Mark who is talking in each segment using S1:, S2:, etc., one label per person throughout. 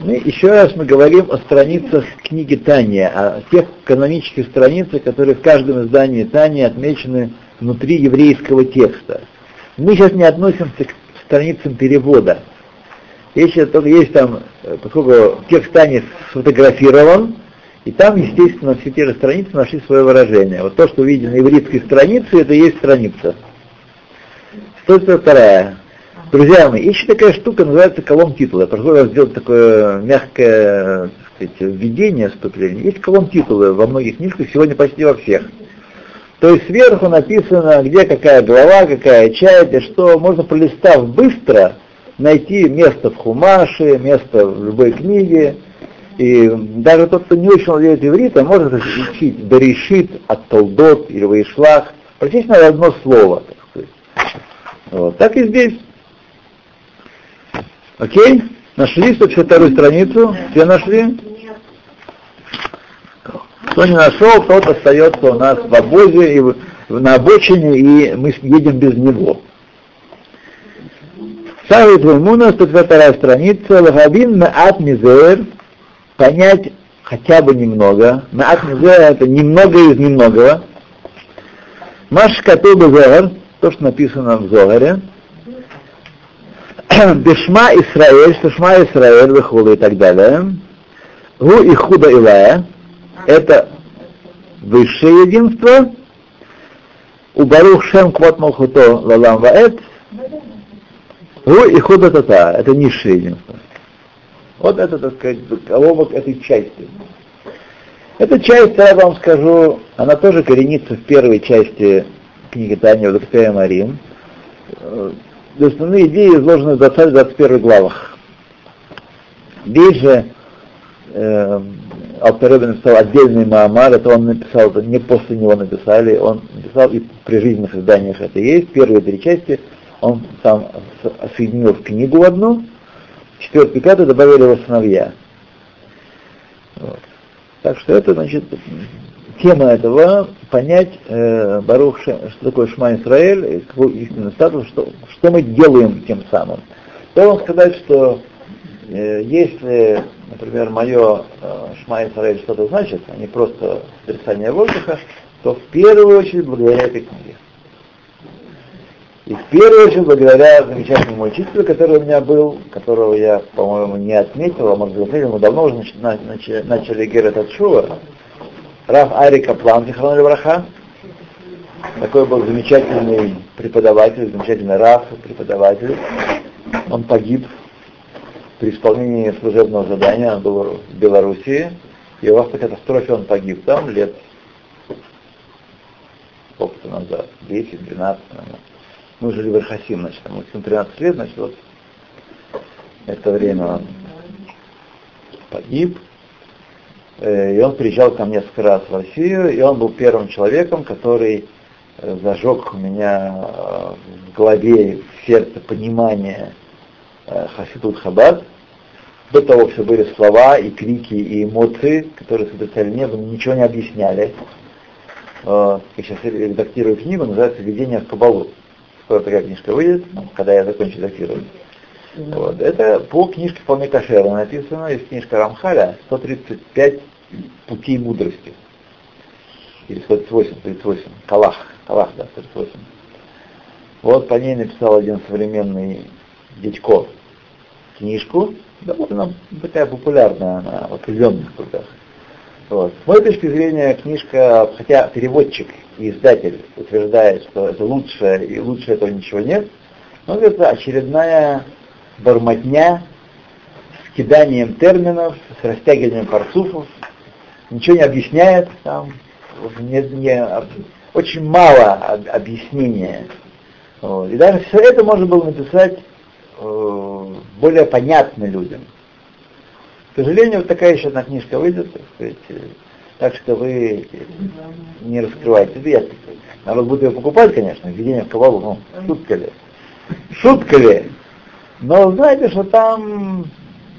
S1: Мы, еще раз мы говорим о страницах книги Тания, о тех канонических страницах, которые в каждом издании Тани отмечены внутри еврейского текста. Мы сейчас не относимся к страницам перевода. Если только есть там, э, поскольку текст Тани сфотографирован, и там, естественно, все те же страницы нашли свое выражение. Вот то, что видно на ивритской странице, это и есть страница. 142. Друзья мои, есть такая штука, называется колом титула. Я прошу сделать такое мягкое так сказать, введение, вступление. Есть колом титулы во многих книжках, сегодня почти во всех. То есть сверху написано, где какая глава, какая часть, что можно, пролистав быстро, найти место в Хумаше, место в любой книге. И даже тот, кто не очень владеет ивритом, может учить Берешит от Толдот или Ваишлах, практически на одно слово. Так, сказать. вот. так и здесь. Окей? Нашли 152 страницу? Все нашли? Кто не нашел, тот остается у нас в обозе и на обочине, и мы едем без него. Савит Ваймуна, 152 страница, Лагабин Маат Мизер, понять хотя бы немного. Маат Мизер это немного из немногого. Маш Катуба Зогар, то, что написано в Зогаре, Бешма Исраэль, что Шма Исраэль, Вехула и так далее. Гу и Худа Илая, это высшее единство. У Барух Шем Квот Малхуто Лалам Ваэт, Гу и Худа Тата, это низшее единство. Вот это, так сказать, колобок этой части. Эта часть, я вам скажу, она тоже коренится в первой части книги Таня Вдохтея Марим основные идеи изложены в 20-21 главах. Здесь же э, Алтеребе написал отдельный Маамар, это он написал, это не после него написали, он написал и при жизненных изданиях это есть. Первые три части он сам соединил в книгу одну, четвертый, пятый добавили его сыновья. Вот. Так что это, значит, тема этого понять э, Барух, что такое Шма Исраэль, какой истинный статус, что, что мы делаем тем самым. То вам сказать, что э, если, например, мое э, Шма Исраэль что-то значит, а не просто сотрясание воздуха, то в первую очередь благодаря этой книге. И в первую очередь благодаря замечательному учителю, который у меня был, которого я, по-моему, не отметил, а может быть мы давно уже начали, начали Герет Атшува, Раф Ари Каплан, Зихрон Левраха, такой был замечательный преподаватель, замечательный Раф, преподаватель. Он погиб при исполнении служебного задания, он был в Белоруссии, и в автокатастрофе он погиб там лет сколько-то назад, 10-12, наверное. Мы жили в Архасим, значит, ему 13 лет, значит, вот это время он погиб, и он приезжал ко мне несколько раз в Россию, и он был первым человеком, который э, зажег у меня э, в голове, в сердце понимание Хасидут Хабад. До того все были слова и крики и эмоции, которые сотрясали небо, ничего не объясняли. Я сейчас редактирую книгу, называется «Введение в Кабалу». Скоро такая книжка выйдет, когда я закончу редактировать. Вот. Это по книжке вполне кошера написано, есть книжка Рамхаля, 135 путей мудрости. Или 138, 38, Калах, Калах, да, 138. Вот по ней написал один современный дядько книжку, довольно такая популярная она в определенных кругах. Вот. С моей точки зрения, книжка, хотя переводчик и издатель утверждает, что это лучшее, и лучше этого ничего нет, но это очередная бормотня с киданием терминов, с растягиванием парцуфов, ничего не объясняет, там не, не, очень мало объяснения. Вот. И даже все это можно было написать э, более понятно людям. К сожалению, вот такая еще одна книжка выйдет, так сказать, э, так что вы не раскрываете. Я, народ будет ее покупать, конечно, введение в кабалу, ну, шутка ли. Шутка ли? Но знаете, что там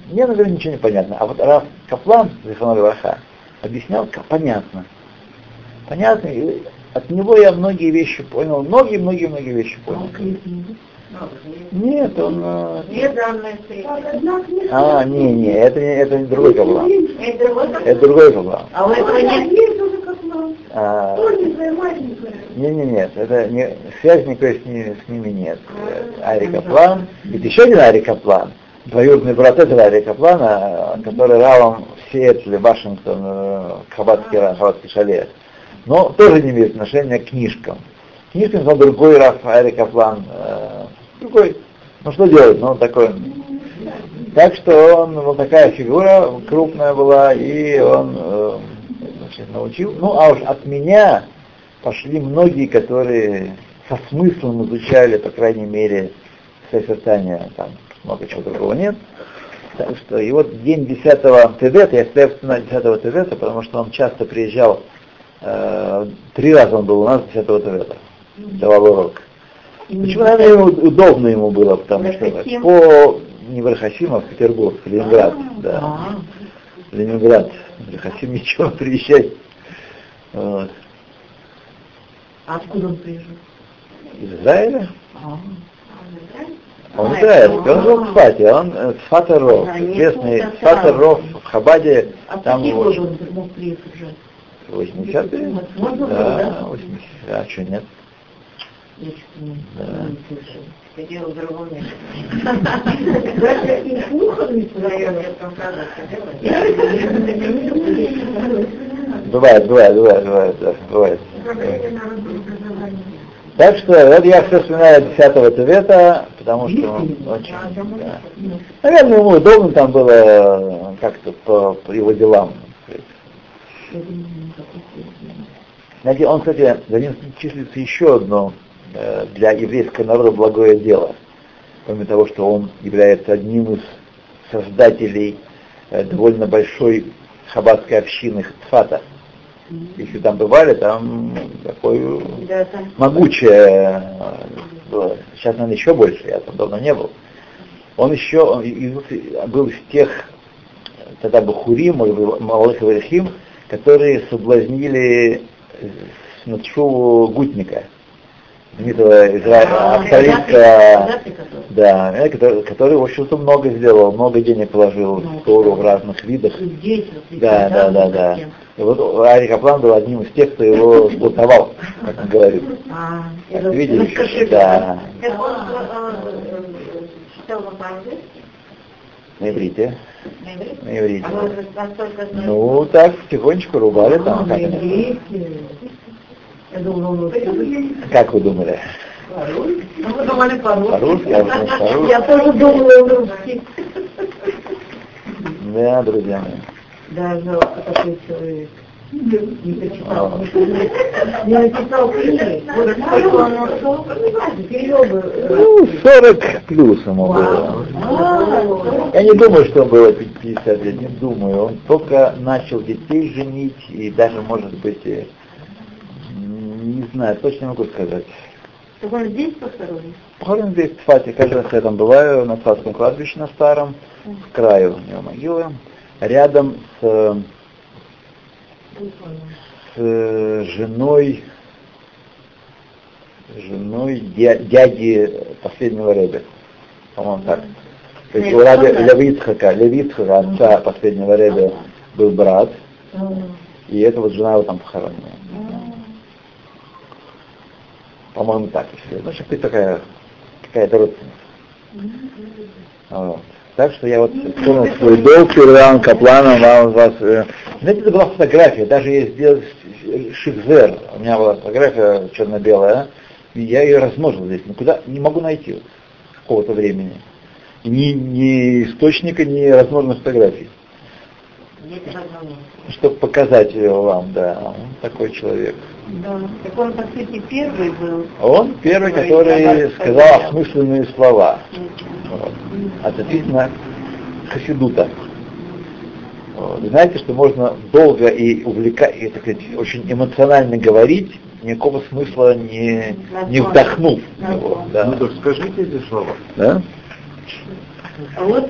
S1: мне, наверное, ничего не понятно. А вот Раф Каплан, Зиханули Ваха, объяснял понятно. Понятно, и от него я многие вещи понял, многие-многие-многие вещи понял. Нет, он... э,
S2: Две данные встречи.
S1: А, не, не, это, не- это не другой каблан.
S2: Это вот так?
S1: Это другой каблан.
S2: А у этого нет?
S1: А, не, не, нет, это не, связи никакой с, ними, с ними нет. Э, Ари Каплан, ведь еще один Ари Каплан, двоюродный брат этого Ари Каплана, который равом в Сиэтле, Вашингтон, э, Хабатский, Хабатский шале, но тоже не имеет отношения к книжкам. Книжкам он другой Раф Ари Каплан, э, другой. Ну что делать, ну он такой. Так что он вот такая фигура крупная была, и он э, значит, научил. Ну, а уж от меня пошли многие, которые со смыслом изучали, по крайней мере, созерцание, там много чего другого нет. Так что, и вот день 10 Тевета, я всегда вспоминаю 10 Тевета, потому что он часто приезжал, э, три раза он был у нас 10 Тевета, давал урок. Почему, наверное, удобно ему было, потому что по не в Рахасим, а в Петербург, в Ленинград, да. Ленинград. В Рахасим ничего приезжать. Вот.
S3: А откуда он приезжал?
S1: Из Израиля?
S3: А,
S1: Он израильский, он жил в Сфате, он э, Сфата Ров,
S2: А, нет,
S1: известный Сфата
S2: сразу.
S1: Ров в Хабаде,
S3: а
S1: там его
S3: он мог приехать уже?
S1: 80-е?
S3: Можно было,
S1: Да,
S3: да?
S1: 80 а что нет?
S3: Я что-то не,
S1: Да.
S3: не слышала.
S2: Сидел в другом месте.
S3: Даже и слухом не
S2: сидела.
S1: Бывает, бывает, бывает, бывает, да, бывает. Так что вот я все вспоминаю 10 Тевета, потому что он очень... да. Наверное, ему удобно там было э, как-то по, по его делам. Знаете, он, кстати, за ним числится еще одно для еврейского народа благое дело. Кроме того, что он является одним из создателей э, довольно большой хаббатской общины Цфата. Если там бывали, там такое
S2: Да, там
S1: могучее э, было. Сейчас, наверное, еще больше, я там давно не был. Он еще он был из тех, тогда Бахурим, Малых Варихим, которые соблазнили Снатшуву Гутника, знаменитого изра- австралийского, да, который, который, в общем-то, много сделал, много денег положил в Тору в разных видах.
S3: Здесь, вот,
S1: Да, да, да, да. И вот Ари Каплан был одним из тех, кто его сплотовал, как он говорит.
S3: А, расскажи,
S1: да,
S2: э, э, на
S1: иврите,
S2: На иврите? А?
S1: Ну, так, потихонечку рубали
S3: А,
S1: там. Как,
S3: иврите. Я думала, он вот
S1: как вы думали?
S3: Ну, вы думали по-русски?
S1: По-русски, вы по-русски?
S3: Я тоже думала русский.
S1: Да, друзья мои.
S3: Да, жалко, такой человек. Не прочитал. Не написал книги. Вот сколько он нашел, перевел бы.
S1: Ну, 40 плюс ему было.
S3: А,
S1: Я не думаю, что было 50 лет, не думаю. Он только начал детей женить и даже, может быть, не знаю, точно не могу сказать.
S3: Так он здесь похоронен?
S1: Похорон здесь в Тфате, каждый раз я там бываю, на Тфатском кладбище на старом, в краю у него могилы, рядом с, э, с женой, женой дя- дяди последнего Рэбе, по-моему так. То есть у Раби Левицхака, Левицхака, отца последнего Рэбе, был брат, и эта вот жена его там похоронена. По-моему, так, если. Ну, что ты такая, какая-то родственница. Вот. Так что я вот вспомнил свой долг перед Равом Капланом, вам вас. э, Знаете, это была фотография, даже я сделал шикзер, у меня была фотография черно-белая, и я ее размножил здесь, никуда не могу найти какого-то времени. Ни, ни источника, ни размноженных фотографий. Чтобы показать ее вам, да, он такой человек.
S3: Да. Так он, по сути, первый был.
S1: Он первый, который сказал осмысленные слова. Вот. Относительно Хасидута. Вот. Вы знаете, что можно долго и увлекать, и, так сказать, очень эмоционально говорить, никакого смысла не, не вдохнув. в него, да.
S4: Ну так скажите эти слова.
S1: Да?
S3: А вот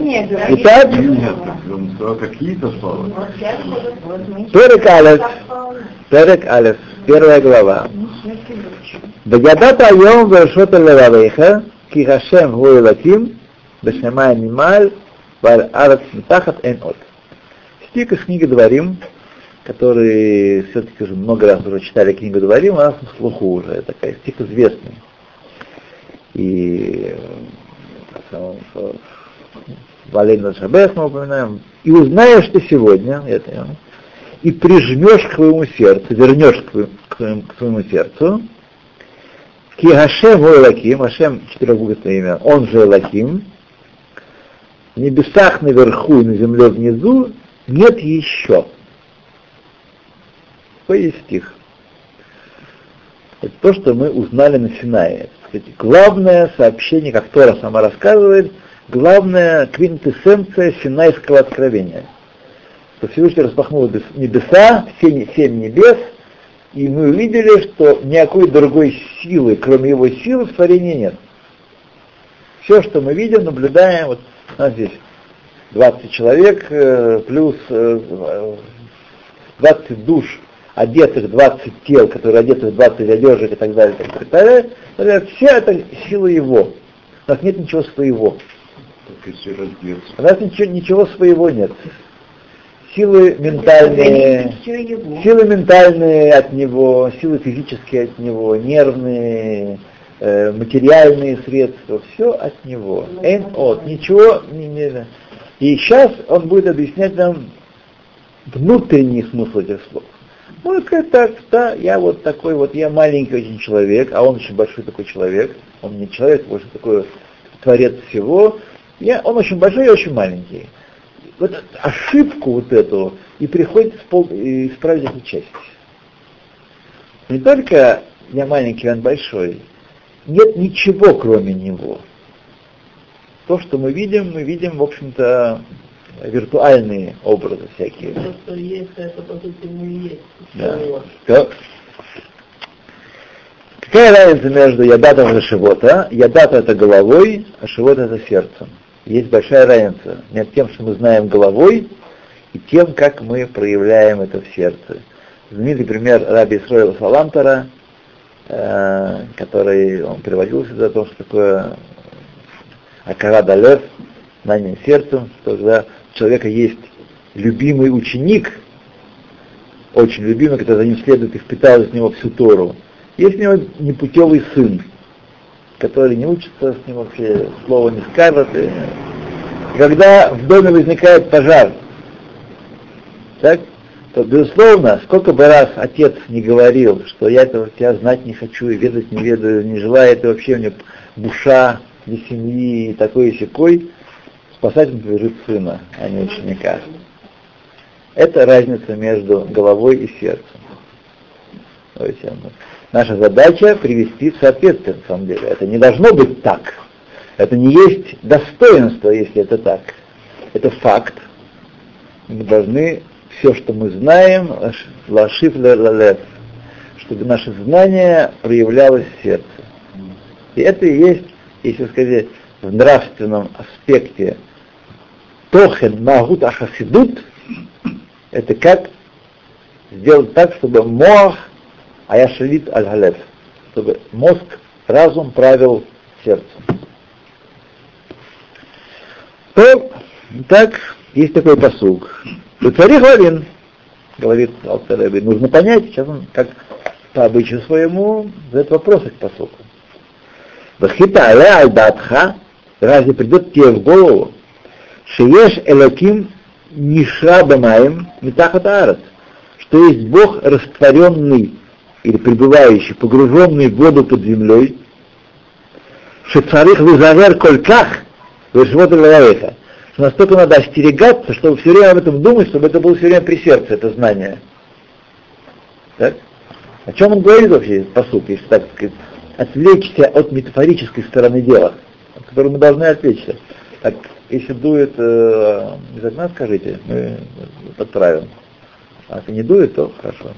S3: не говорит.
S1: Итак,
S4: Нет, какие-то слова.
S1: Перек Алеф, Перек Алеф, первая глава. Бадята Йом Вершота Левавейха, ки Хашем гу элаким, бешемай нималь, валь арат митахат эн от. Стих из книги Дворим, который все-таки уже много раз уже читали книгу Дворим, у нас на слуху уже, такая стих известный. И э, Валерий Шабес мы упоминаем. И узнаешь ты сегодня, это, и прижмешь к твоему сердцу, вернешь к к к твоему сердцу, Ки Хашем Лаким, Хашем четырехбуквенное имя, он же Лаким, в небесах наверху и на земле внизу нет еще. Какой есть стих? Это то, что мы узнали на Синае. Кстати, главное сообщение, как Тора сама рассказывает, главная квинтэссенция Синайского откровения. Что Всевышний распахнул небеса, все семь небес, и мы увидели, что никакой другой силы, кроме его силы, в творении нет. Все, что мы видим, наблюдаем, вот у нас здесь 20 человек, э, плюс 20 э, душ, одетых 20 тел, которые одеты в 20 одежек и так далее, и так далее, так далее. все это сила его. У нас нет ничего своего. У нас ничего, ничего своего нет. Силы ментальные, силы ментальные от него, силы физические от него, нервные, э, материальные средства, все от него. Эн от, ничего не, не, И сейчас он будет объяснять нам внутренний смысл этих слов. Можно сказать так, да, я вот такой вот, я маленький очень человек, а он очень большой такой человек, он не человек, больше такой творец всего, я, он очень большой и очень маленький. Вот ошибку вот эту и приходится пол, и исправить эту часть. Не только я маленький, он большой, нет ничего кроме него. То, что мы видим, мы видим, в общем-то, виртуальные образы всякие.
S3: То, что есть, это по сути не есть.
S1: Да. Какая разница между ядатом и шивота? Ядат это головой, а шивот это сердцем. Есть большая разница между тем, что мы знаем головой, и тем, как мы проявляем это в сердце. Знаменитый пример Раби Исроила Салантера, э, который он приводил сюда, о том, что такое Акарада Лев, знание сердцем, что когда у человека есть любимый ученик, очень любимый, который за ним следует и впитал из него всю Тору. Есть у него непутевый сын, который не учится, с ним вообще слова не скажет. И... Когда в доме возникает пожар, так, то, безусловно, сколько бы раз отец не говорил, что я этого тебя знать не хочу, и ведать не ведаю, не желаю, это вообще мне буша для семьи и такой и секой, он принадлежит сына, а не ученика. Это разница между головой и сердцем. Наша задача привести в соответствие, на самом деле. Это не должно быть так. Это не есть достоинство, если это так. Это факт. Мы должны все, что мы знаем, лашиф лалев, чтобы наше знание проявлялось в сердце. И это и есть, если сказать, в нравственном аспекте тохен магут ахасидут, это как сделать так, чтобы мох а я шалит аль-галев, чтобы мозг, разум правил сердцем. То, так, есть такой посуг. Цари Хвалин, говорит Алтареби, нужно понять, сейчас он как по обычаю своему задает вопросы к посуку. Вахита але аль-датха, разве придет тебе в голову, шиеш элаким нишра бамаем митахат арат, что есть Бог растворенный или пребывающий, погруженный в воду под землей, шецарих визавер кольках, вышвот лавеха, что настолько надо остерегаться, чтобы все время об этом думать, чтобы это было все время при сердце, это знание. Так? О чем он говорит вообще, по сути, если так сказать, отвлечься от метафорической стороны дела, от которой мы должны отвлечься. Так, если дует э, из окна, скажите, мы подправим. А если не дует, то хорошо.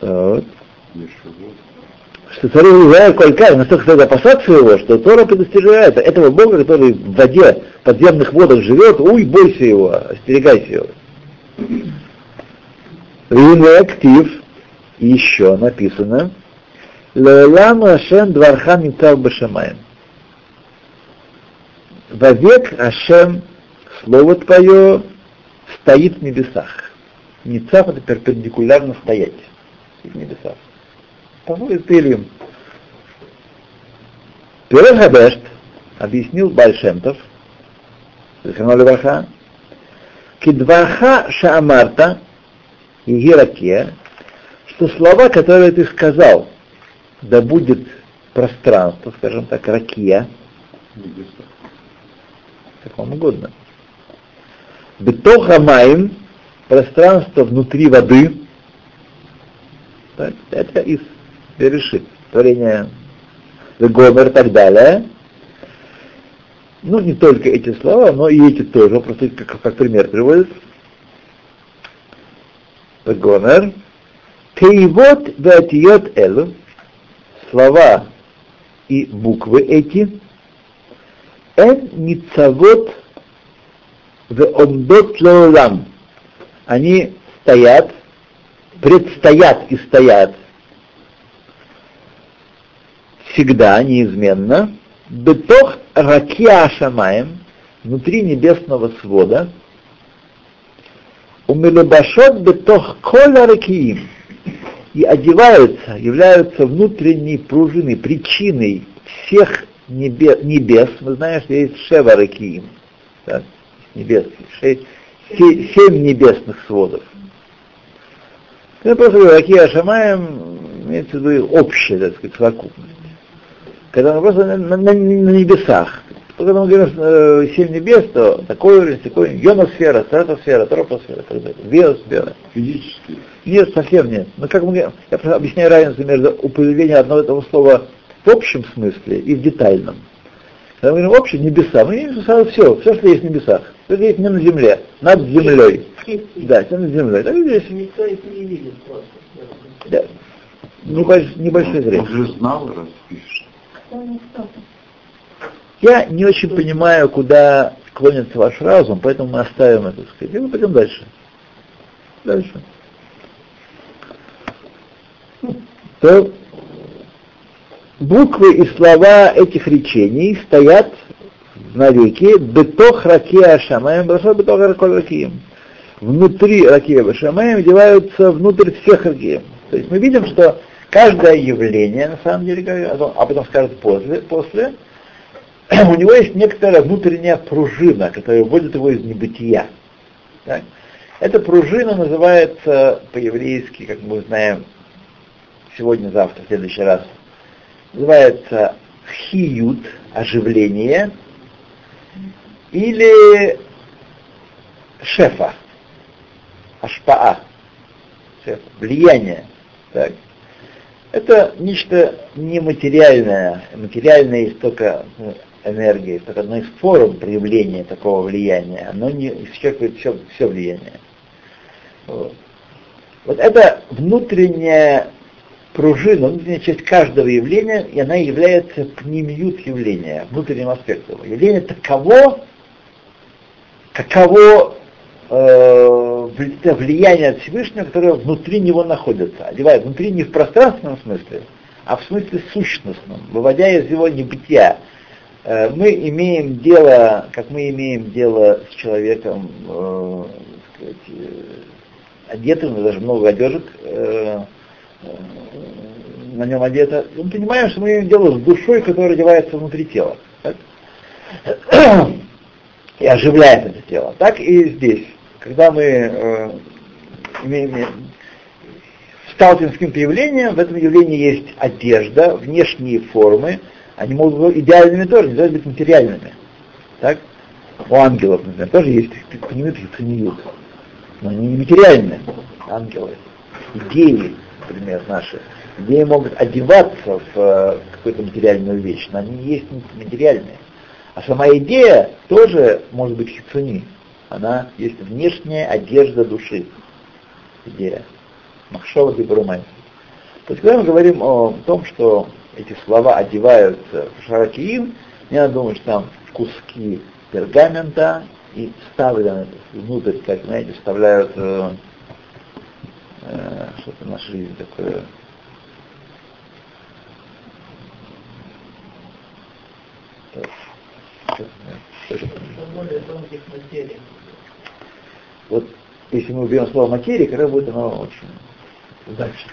S1: Вот. Что царь Израиль Колькай настолько стали опасаться его, что Тора предостерегает этого Бога, который в воде, в подземных водах живет, уй, бойся его, остерегайся его. Рин актив, и еще написано, Леолам Ашем Дварха Ницав Башамаем. Вовек Ашем, Слово Твое, стоит в небесах. Ницав это перпендикулярно стоять в небесах. Того из Пилим. Пирохабешт объяснил Бальшемтов, Зиханоли Ваха, Кидваха Шаамарта, Егираке, что слова, которые ты сказал, да будет пространство, скажем так, ракия, как вам угодно. Бетоха маим, пространство внутри воды, это из решит творение Гомер и так далее. Ну, не только эти слова, но и эти тоже, просто как, как пример приводит. Гомер. Кейвот ватиот элу. Слова и буквы эти. Эн ницавот в омдот леолам. Они стоят, предстоят и стоят всегда, неизменно, бетох ракия шамаем, внутри небесного свода, у мелебашот бетох кола ракиим, и одеваются, являются внутренней пружиной, причиной всех небес. небес. Мы знаем, что есть шева ракиим, да? небес, семь небесных сводов. Я просто говорю, Ракия Шамаем имеется в виду общая, так сказать, совокупность когда мы просто на, на, на небесах. Когда мы говорим э, семь небес, то такой уровень, такой ионосфера, стратосфера, тропосфера, так далее, биосфера.
S4: Физически?
S1: Нет, совсем нет. Но как мы, я просто объясняю разницу между употреблением одного этого слова в общем смысле и в детальном. Когда мы говорим общем, небеса, мы имеем виду все, все, что есть в небесах. Все, что есть не на земле, над землей. Да, все над землей. Так здесь.
S3: Никто их не видит просто.
S1: Да. Небольш, небольшой зрение.
S4: Он же знал, раз пишет.
S1: Я не очень понимаю, куда клонится ваш разум, поэтому мы оставим это, сказать, и мы пойдем дальше. Дальше. То буквы и слова этих речений стоят навеки бетох ракия шамаем, бетох ракием. Внутри ракия шамаем деваются внутрь всех ракием. То есть мы видим, что каждое явление, на самом деле, а потом скажет после, после у него есть некоторая внутренняя пружина, которая вводит его из небытия. Так? Эта пружина называется по-еврейски, как мы знаем, сегодня-завтра, в следующий раз, называется хиют, оживление, или шефа, ашпаа, влияние. Так? Это нечто нематериальное. Материальное есть только ну, энергия, это одно из форм проявления такого влияния. Оно не исчерпывает все, все влияние. Вот. вот это внутренняя пружина, внутренняя часть каждого явления, и она является пнемиют явления, внутренним аспектом. Явление таково, каково э, влияние от Всевышнего, которое внутри него находится. Одевает внутри не в пространственном смысле, а в смысле сущностном, выводя из его небытия. Э, мы имеем дело, как мы имеем дело с человеком, э, сказать, э, одетым, даже много одежек э, на нем одето. Мы понимаем, что мы имеем дело с душой, которая одевается внутри тела. Так? и оживляет это тело. Так и здесь когда мы э, имеем, сталкиваемся с явлением, в этом явлении есть одежда, внешние формы, они могут быть идеальными тоже, не должны быть материальными. Так? У ангелов, например, тоже есть ценют и ценют. Но они не материальные, ангелы. Идеи, например, наши. Идеи могут одеваться в э, какую-то материальную вещь, но они есть материальные. А сама идея тоже может быть хицуни она есть внешняя одежда души. Идея. Махшова Дебрумай. То есть, когда мы говорим о том, что эти слова одеваются в шаракиим, не надо думать, что там куски пергамента и вставлены внутрь, как, знаете, вставляют э, э, что-то нашли такое
S3: более тонких материй.
S1: Вот если мы уберем слово материя, когда будет оно очень
S3: Удачно.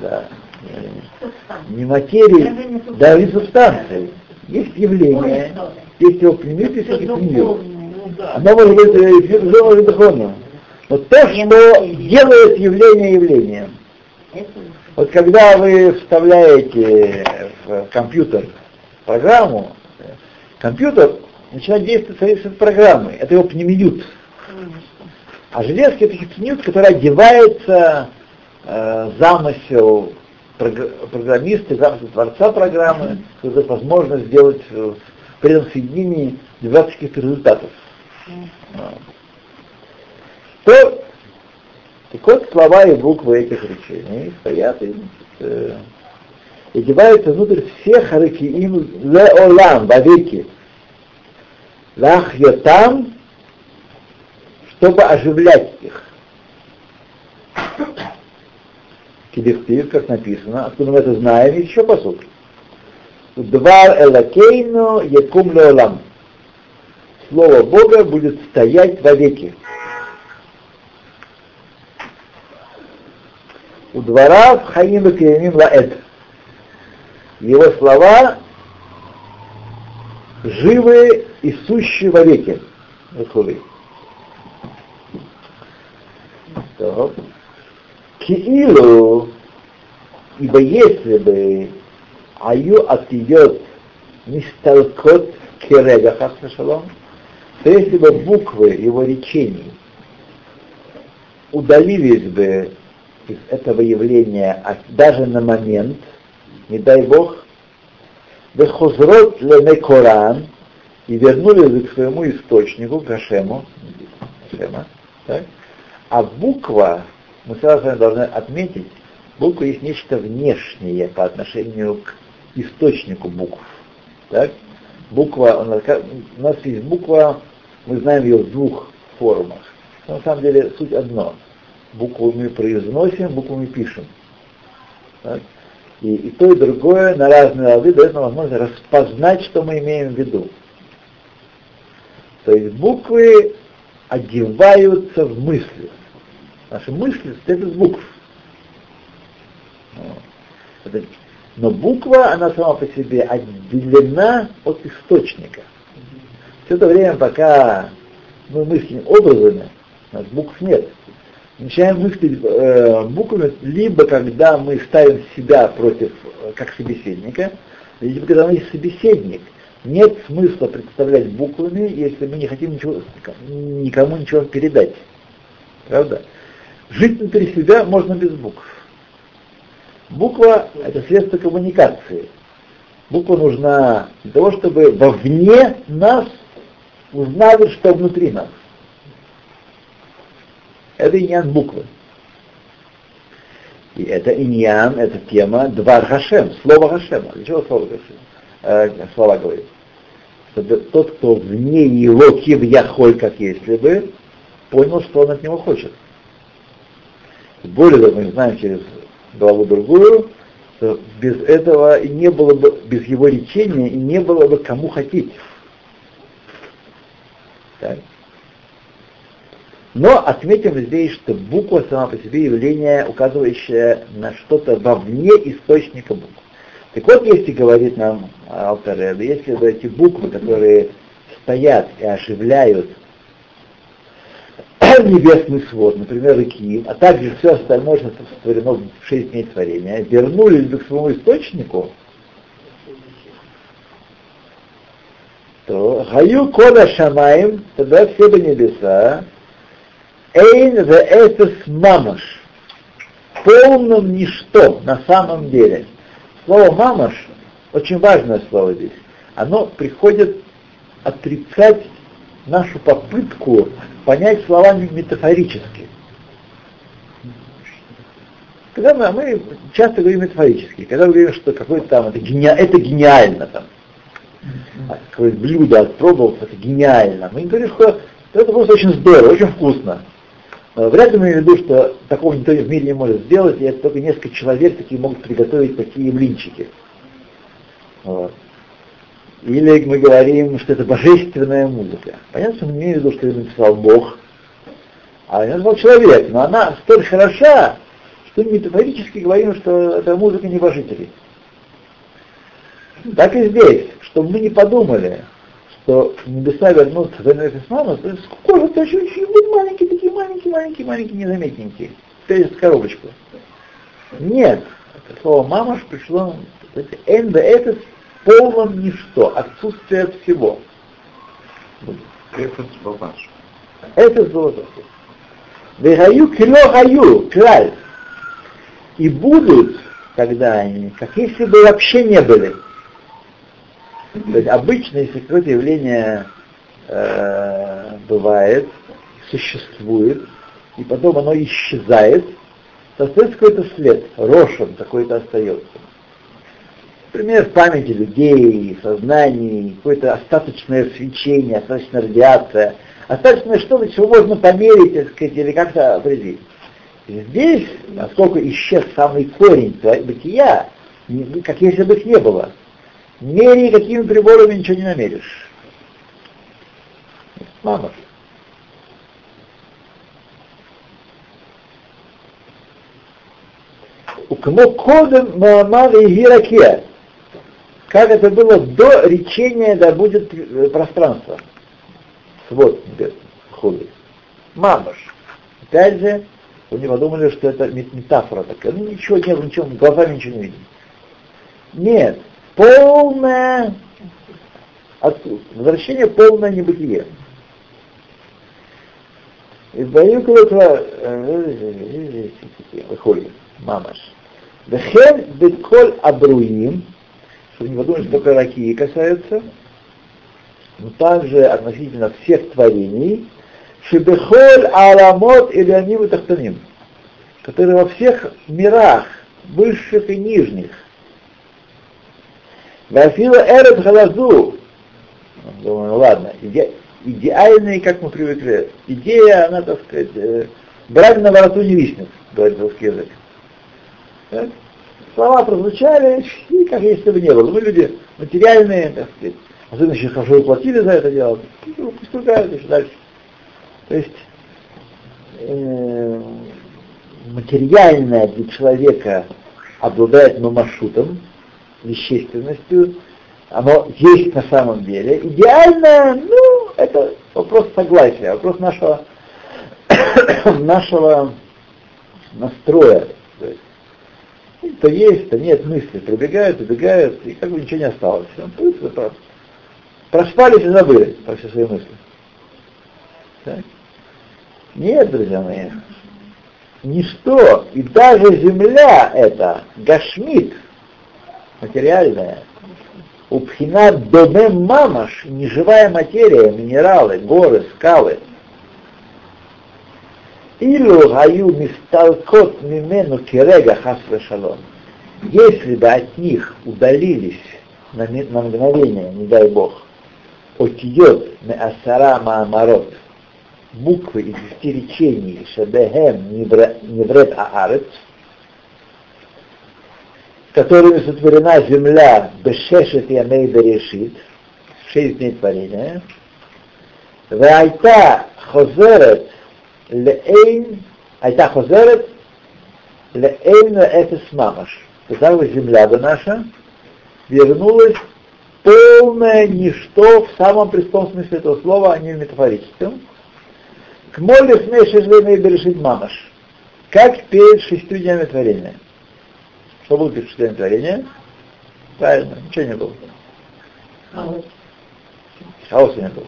S1: Да. Не материи, да, не субстанции. Есть явление, есть его примет, есть его примет.
S3: Да.
S1: Оно может быть э, может быть духовное. Но то, что делает явление явлением. Вот когда вы вставляете в компьютер программу, компьютер начинает действовать в соответствии с программой. Это его пневмиют. А железки это пневмиют, который одевается э, замысел прог- программиста, замысел творца программы, что это возможно сделать э, при этом соединении добиваться каких-то результатов. А. То, так вот слова и буквы этих речей, они стоят и э, одеваются внутрь всех харакиим леолам, вовеки. Лах там, чтобы оживлять их. Кедихтив, как написано, откуда мы это знаем, еще посуд. Двар элакейну якум леолам. Слово Бога будет стоять вовеки. У двора в Хаим и Лаэт. Его слова живы и сущи вовеки. Так. Киилу, ибо если бы Аю отъедет мисталкот керега хасна то если бы буквы его речений удалились бы из этого явления а даже на момент, не дай Бог, Бехозрот лене Коран и вернулись к своему источнику, к Ашему, Ашема, так? а буква, мы сразу с вами должны отметить, буква есть нечто внешнее по отношению к источнику букв. Так? Буква, у нас, у нас есть буква, мы знаем ее в двух формах. Но на самом деле суть одно. Букву мы произносим, букву мы пишем. Так? И, и то, и другое на разные лады дает нам возможность распознать, что мы имеем в виду. То есть буквы одеваются в мысли. Наши мысли состоят из букв. Но буква, она сама по себе отделена от источника. Все это время, пока мы мыслим образами, у нас букв нет. Начинаем мыслить э, буквами, либо когда мы ставим себя против, э, как собеседника, либо когда мы есть собеседник. Нет смысла представлять буквами, если мы не хотим ничего, никому ничего передать. Правда? Жить внутри себя можно без букв. Буква — это средство коммуникации. Буква нужна для того, чтобы вовне нас узнали, что внутри нас. Это иньян буквы. И это иньян, это тема Двар Хашем, слово Хашема. Для чего слово Хашем? Э, слова говорит? Чтобы тот, кто вне его кив яхоль, как если бы, понял, что он от него хочет. Более того, мы знаем через главу другую, что без этого и не было бы, без его речения и не было бы кому хотеть. Так? Но отметим здесь, что буква сама по себе явление, указывающее на что-то вовне источника букв. Так вот, если говорит нам Алтаред, если бы эти буквы, которые стоят и оживляют небесный свод, например, реки, а также все остальное, что створено в шесть дней творения, вернулись бы к своему источнику, то Гаю Кода Шамаем, тогда все бы небеса, Эйн в Эфес Мамаш, полном ничто на самом деле. Слово мамаш очень важное слово здесь. Оно приходит отрицать нашу попытку понять слова метафорически. Когда мы, мы часто говорим метафорически, когда мы говорим, что какой-то там, это, гени, это гениально там, какое-то блюдо отпробовал, это гениально. Мы говорим, что это просто очень здорово, очень вкусно. Вряд ли мы имеем в виду, что такого никто в мире не может сделать, и это только несколько человек такие могут приготовить такие блинчики. Вот. Или мы говорим, что это божественная музыка. Понятно, что мы имеем в виду, что ее написал Бог, а ее написал человек, но она столь хороша, что метафорически говорим, что это музыка небожителей. Так и здесь, чтобы мы не подумали, что небеса вернутся в Энефисману, то есть кожа очень, очень маленькие, такие маленькие, маленькие, маленькие, незаметненькие. Через коробочку. Нет. Это слово мамаш пришло, энда это полном ничто, отсутствие всего.
S4: Эфес бабаш.
S1: Это золото. Вегаю кило гаю, краль. И будут, когда они, как если бы вообще не были. То есть обычно, если какое-то явление э, бывает, существует, и потом оно исчезает, то остается какой-то след, рошен какой-то остается. Например, в памяти людей, сознании, какое-то остаточное свечение, остаточная радиация, остаточное что-то, чего можно померить, так сказать, или как-то определить. Здесь, насколько исчез самый корень бытия, как если бы их не было, мери какими приборами ничего не намеришь. Мама. Укмо кодем Маамад и Гиракия. Как это было до речения, да будет пространство. Свод небесный, худы. Мамаш. Опять же, они подумали, что это метафора такая. Ну ничего нет, ничего, глазами ничего не видим. Нет, полное. Возвращение полное небытие. И бою выходит, мамаш. Вехен беколь абруим, чтобы не подумать, что только ракии касаются, но также относительно всех творений, шебехоль аламот или аним и которые во всех мирах, высших и нижних, Вафила эрет халазу, думаю, ну ладно, иде, идеальный, как мы привыкли, идея, она, так сказать, э, брать на вороту не виснет, говорит русский язык. Так? Слова прозвучали, и как если бы не было. Мы люди материальные, так сказать, особенно еще хорошо уплатили за это дело, ну, пусть ругают еще дальше. То есть э, материальное для человека обладает мамашутом, вещественностью, оно есть на самом деле. Идеальное, ну, это вопрос согласия, вопрос нашего, нашего настроя. То есть, то есть, то нет мысли, прибегают, убегают, и как бы ничего не осталось. Проспались и забыли про все свои мысли. Так? Нет, друзья мои, ничто, и даже земля это, гашмит, материальная, Упхина домем мамаш, неживая материя, минералы, горы, скалы. Илу гаю мисталкот мимену кирега хасве шалом. Если бы от них удалились на, на мгновение, не дай Бог, отьет на асара маамарот, буквы из десяти речений, шебехем неврет аарец, которыми сотворена земля Бешешет Ямей Берешит, шесть дней творения, Вайта Хозерет Лейн, Айта Хозерет Лейн Эфес Мамаш. Когда земля бы наша вернулась полное ничто в самом прямом смысле этого слова, а не в метафорическом. К моле смешешь время и берешит мамаш, как перед шестью днями творения. Что было перед шестым творения? Правильно, ничего не было.
S3: Хаос.
S1: Хаоса не было.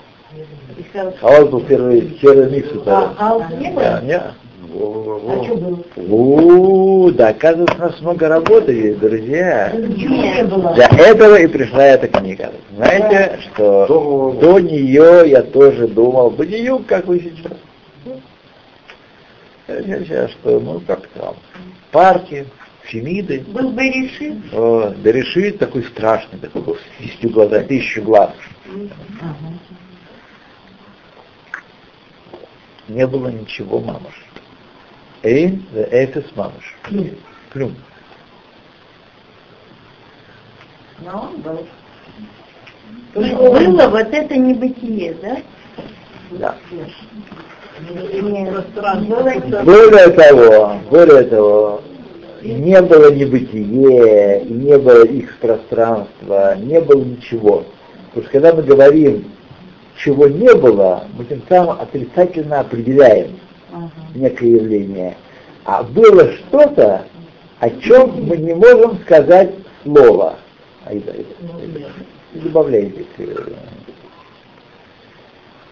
S3: Хаос.
S1: Хаос был первый, первый микс
S3: А, хаос не было?
S1: Да, не.
S3: А что было?
S1: У, да, оказывается, у нас много работы есть, друзья.
S3: Ничего не было.
S1: Для этого и пришла эта книга. Знаете, что до нее я тоже думал, Бадиюк, как вы сейчас. Сейчас, что, ну, как там, парки, Фемиды.
S3: Был бы решит.
S1: О, да решит такой страшный, такой был с десятью глазами, тысячу глаз. Не было ничего мамаш. Эйн, эфес мамаш. Клюм.
S3: Но он был.
S2: Есть было вот это небытие, да?
S1: Да.
S2: Нет, было
S1: Более того, более того, не было небытие, и не было их пространства, не было ничего. Потому что когда мы говорим, чего не было, мы тем самым отрицательно определяем некое явление. А было что-то, о чем мы не можем сказать слово. Добавляйте.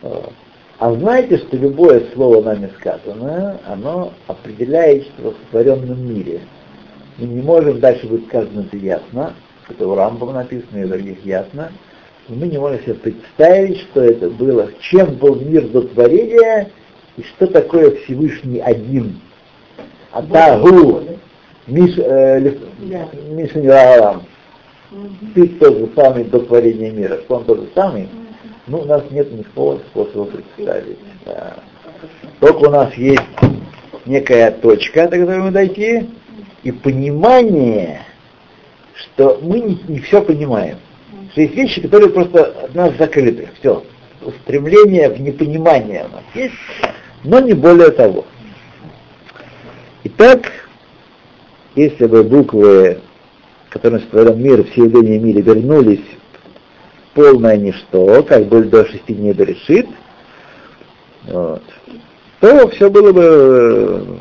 S1: Вот. А знаете, что любое слово нами сказанное, оно определяет что в сотворенном мире. Мы не можем, дальше будет сказано это ясно, это у Рамбова написано, и у других ясно, но мы не можем себе представить, что это было, чем был мир до творения, и что такое Всевышний один. Атагу Миш, э, Мишин Ты тот же самый до творения мира, что он тот же самый, ну, у нас нет никакого способа представить. Да. Только у нас есть некая точка, до которой мы дойти, и понимание, что мы не, не все понимаем. Что есть вещи, которые просто от нас закрыты. Все. Устремление в непонимание у нас есть, но не более того. Итак, если бы буквы, которые сотворен мир, все явления в мире вернулись полное ничто, как были до шести дней до решит, вот, то все было бы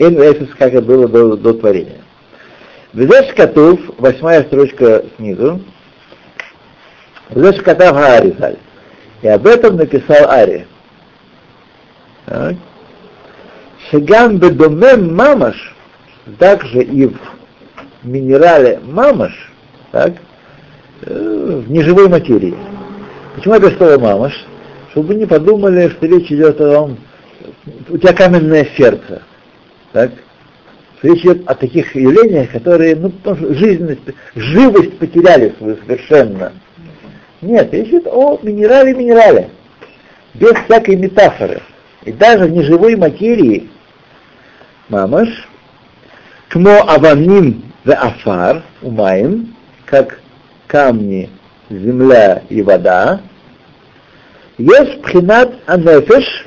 S1: Энвесис, как это было до, до творения. Везеш Катув, восьмая строчка снизу, Везеш Катав Аризаль. И об этом написал Ари. Так. Шаган бедомем мамаш, также и в минерале мамаш, так, э, в неживой материи. Почему это слово мамаш? Чтобы вы не подумали, что речь идет о том, у тебя каменное сердце. Так? Речь идет о таких явлениях, которые, ну, жизненность, живость потеряли свою совершенно. Нет, речь идет о минерале-минерале, без всякой метафоры. И даже в неживой материи, мамаш, кмо аваним ве афар, умаем, как камни, земля и вода, есть пхинат анефеш,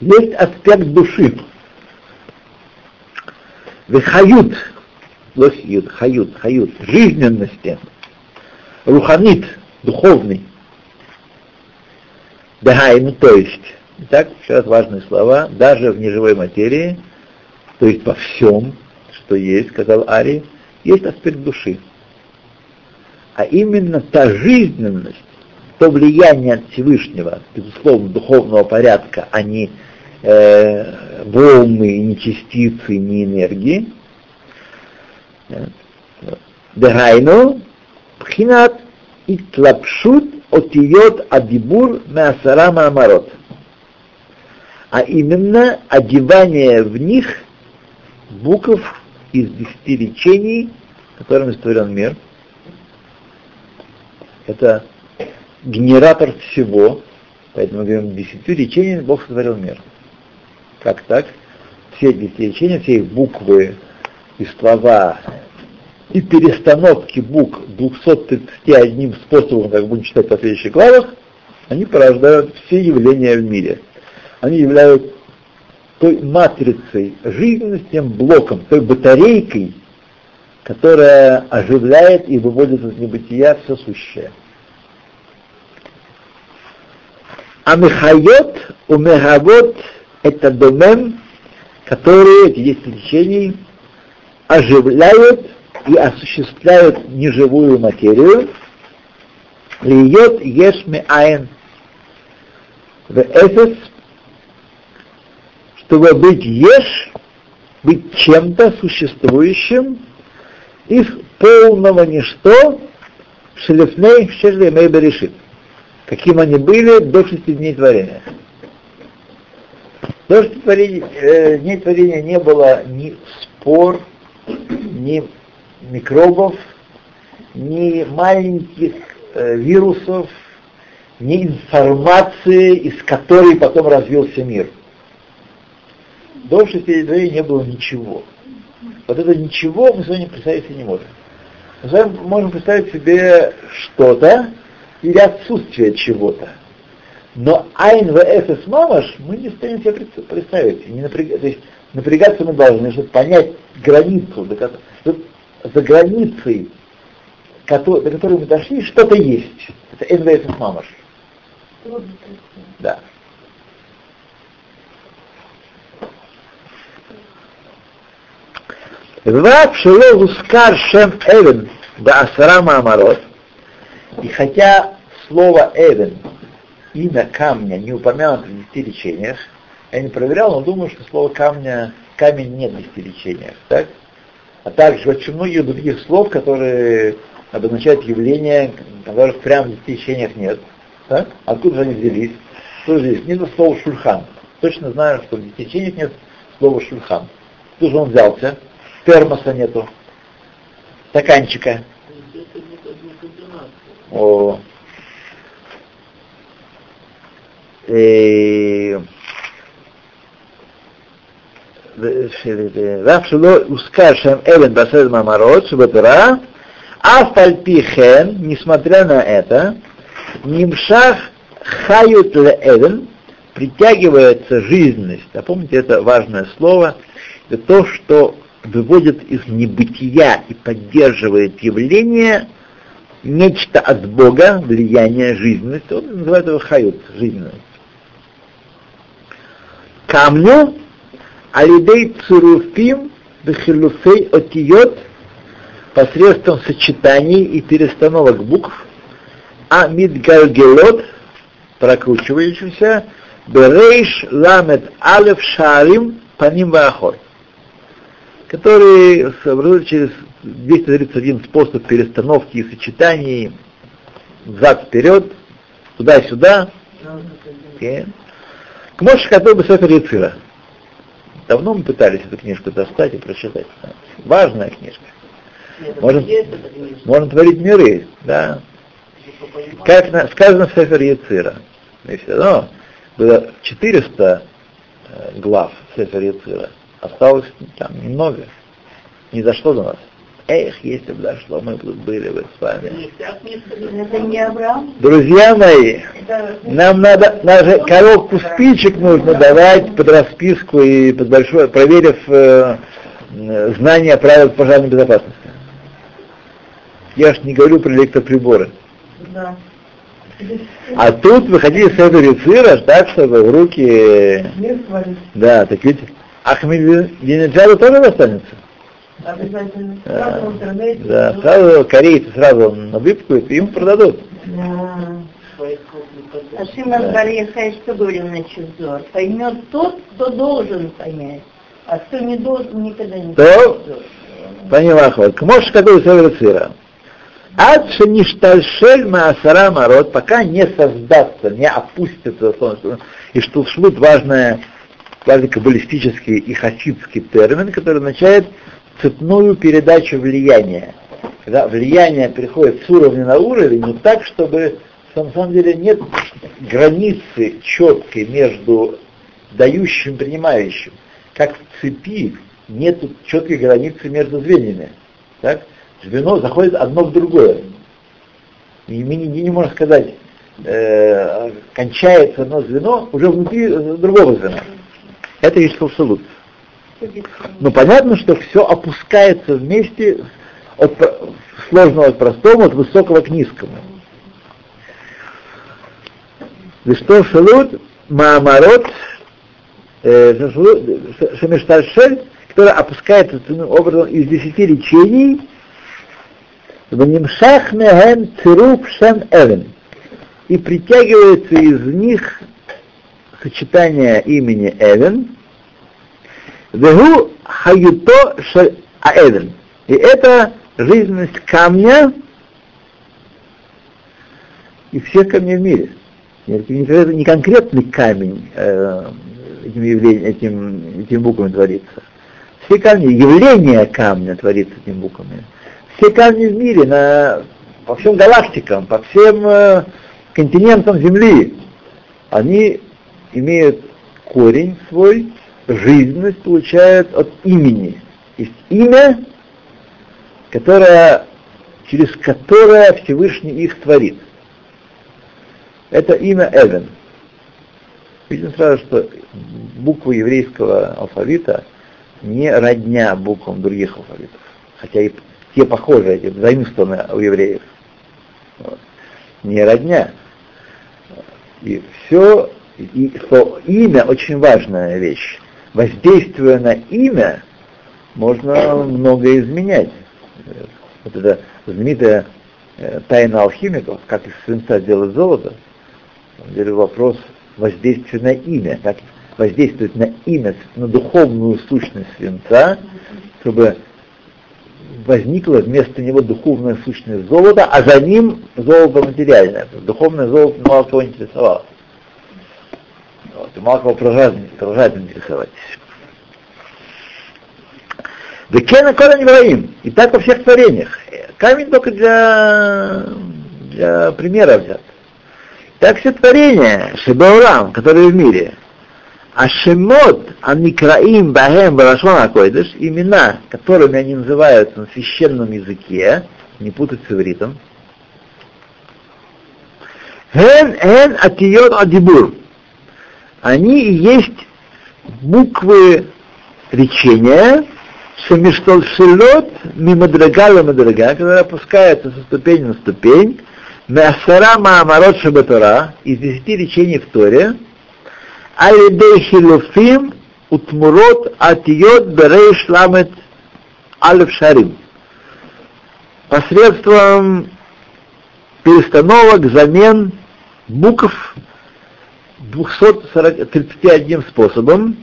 S1: есть аспект души. Вехают, лохиют, хают, хают, жизненности руханит, духовный. Дагайн, то есть, еще раз важные слова, даже в неживой материи, то есть во всем, что есть, сказал Ари, есть аспект души. А именно та жизненность, то влияние от Всевышнего, безусловно, духовного порядка, а не э, волны, не частицы, не энергии. Дагайну, Пхинат итлапшут отиот адибур мясара маамарот. А именно одевание в них букв из десяти речений, которыми створен мир. Это генератор всего, поэтому мы говорим, десятью речениями Бог сотворил мир. Как так? Все десяти речения, все их буквы и слова и перестановки букв 231 способом, как будем читать в последующих главах, они порождают все явления в мире. Они являются той матрицей жизненности, тем блоком, той батарейкой, которая оживляет и выводит из небытия все сущее. А мехайот у мехавот это домен, которые, эти 10 лечений, оживляют и осуществляют неживую материю, льет ешме айн в эфес, чтобы быть еш, быть чем-то существующим из полного ничто. Шлифней шешли решит, каким они были до шести дней творения. До шести творения, э, дней творения не было ни спор, ни микробов, ни маленьких э, вирусов, ни информации, из которой потом развился мир. До шестидесятилетия не было ничего. Вот это ничего мы сегодня представить себе не можем. Мы с вами можем представить себе что-то или отсутствие чего-то. Но Айн ВСС Мамаш мы не станем себе представить. Не напряг... То есть напрягаться мы должны, чтобы понять границу, до которой... за границей, до которой мы дошли, что-то есть. Это НВСС Мамаш. Да. Враг шело ускар шем эвен да асара маамарот. И хотя слово эвен, имя камня, не упомянуто в десяти речениях, я не проверял, но думаю, что слово камня, камень нет в десяти речениях, так? А также очень многих других слов, которые обозначают явления, которых прямо в десяти речениях нет. Так? Откуда же они взялись? Что здесь? Нет слова шульхан. Точно знаю, что в десяти речениях нет слова шульхан. Тут же он взялся? термоса нету, стаканчика. О. ואף שלא הוזכר שם אבן בעשרת מאמרות שבתורה, אף על פי כן, несмотря на это, нимшах хают леэвен, притягивается жизненность. А помните, это важное слово, это то, что выводит из небытия и поддерживает явление нечто от Бога, влияние жизненности, он называет его хают, жизненность. Камню алидей цуруфим бехилуфей отиот посредством сочетаний и перестановок букв, а мидгаргелот, прокручивающимся, берейш ламет алев шарим паним вахот который образует через 231 способ перестановки и сочетаний взад-вперед, туда-сюда. Okay. К Моше бы Сефер Яцира. Давно мы пытались эту книжку достать и прочитать. Важная книжка. Можно, можно творить миры, да. Как сказано в Сефер Яцира. И все равно было 400 э, глав Сефер Яцира. Осталось там немного. За что до нас. Эх, если бы дошло, мы бы были бы с вами. Друзья мои, нам надо, даже коробку спичек нужно давать под расписку и под большой, проверив э, знания правил пожарной безопасности. Я ж не говорю про электроприборы.
S2: Да.
S1: А тут выходили с этого рецира, так, чтобы в руки... Да, так ведь Ахмединеджаду тоже достанется?
S3: Обязательно. Сразу в интернете.
S1: Да, сразу корейцы сразу навыпкают и им продадут.
S2: Да. А Шимон Барьяхай что говорил на Чузор? Поймет тот, кто должен понять, а кто не должен, никогда не поймет.
S1: поняла ход. К Моше какой цира. Ад шеништальшель маасара марот, пока не создастся, не опустится солнце. И что шлут важное важный каббалистический и хасидский термин, который означает цепную передачу влияния. Когда влияние приходит с уровня на уровень, но так, чтобы на самом деле нет границы четкой между дающим и принимающим. Как в цепи нет четкой границы между звеньями. Так? Звено заходит одно в другое. И мы не, не можем сказать, э, кончается одно звено уже внутри другого звена. Это есть абсолют. Но понятно, что все опускается вместе от сложного к простому, от высокого к низкому. И что шалут, маамарот, э, шемештальшель, который опускается таким образом из десяти речений, в нимшах мehen цируп шем эвен, и притягивается из них сочетание имени Эвен, Вегу хаюто аэвен. И это жизненность камня и всех камней в мире. Это не конкретный камень э, этим, этим, этим буквами творится. Все камни, явление камня творится этими буквами. все камни в мире, на, по всем галактикам, по всем э, континентам Земли, они имеют корень свой, жизненность получают от имени. Есть имя, которое, через которое Всевышний их творит. Это имя Эвен. Видим сразу, что буквы еврейского алфавита не родня буквам других алфавитов. Хотя и те похожие, эти заимствованы у евреев. Не родня. И все, и, что имя очень важная вещь. Воздействуя на имя, можно многое изменять. Вот это знаменитая э, тайна алхимиков, как из свинца делать золото, на вопрос воздействия на имя, как воздействовать на имя, на духовную сущность свинца, чтобы возникла вместо него духовная сущность золота, а за ним золото материальное. Духовное золото мало кого интересовало. Вот, и мало кого продолжает, продолжает интересовать. Векена кола невраим. И так во всех творениях. Камень только для, для примера взят. Так все творения, Шебаурам, которые в мире, а шемот аникраим бахем барашон акойдыш, имена, которыми они называются на священном языке, не путать с ивритом, Хен эн атиот адибур. Они и есть буквы речения, шемиштолшилот мимадрага мадрага, которые опускаются со ступени на ступень, Мясара Маамарот Шабатара, из десяти речений в Торе, Алидей Хилуфим Утмурот Атиот Берейш Ламет Алев Шарим. Посредством перестановок, замен букв 231 способом,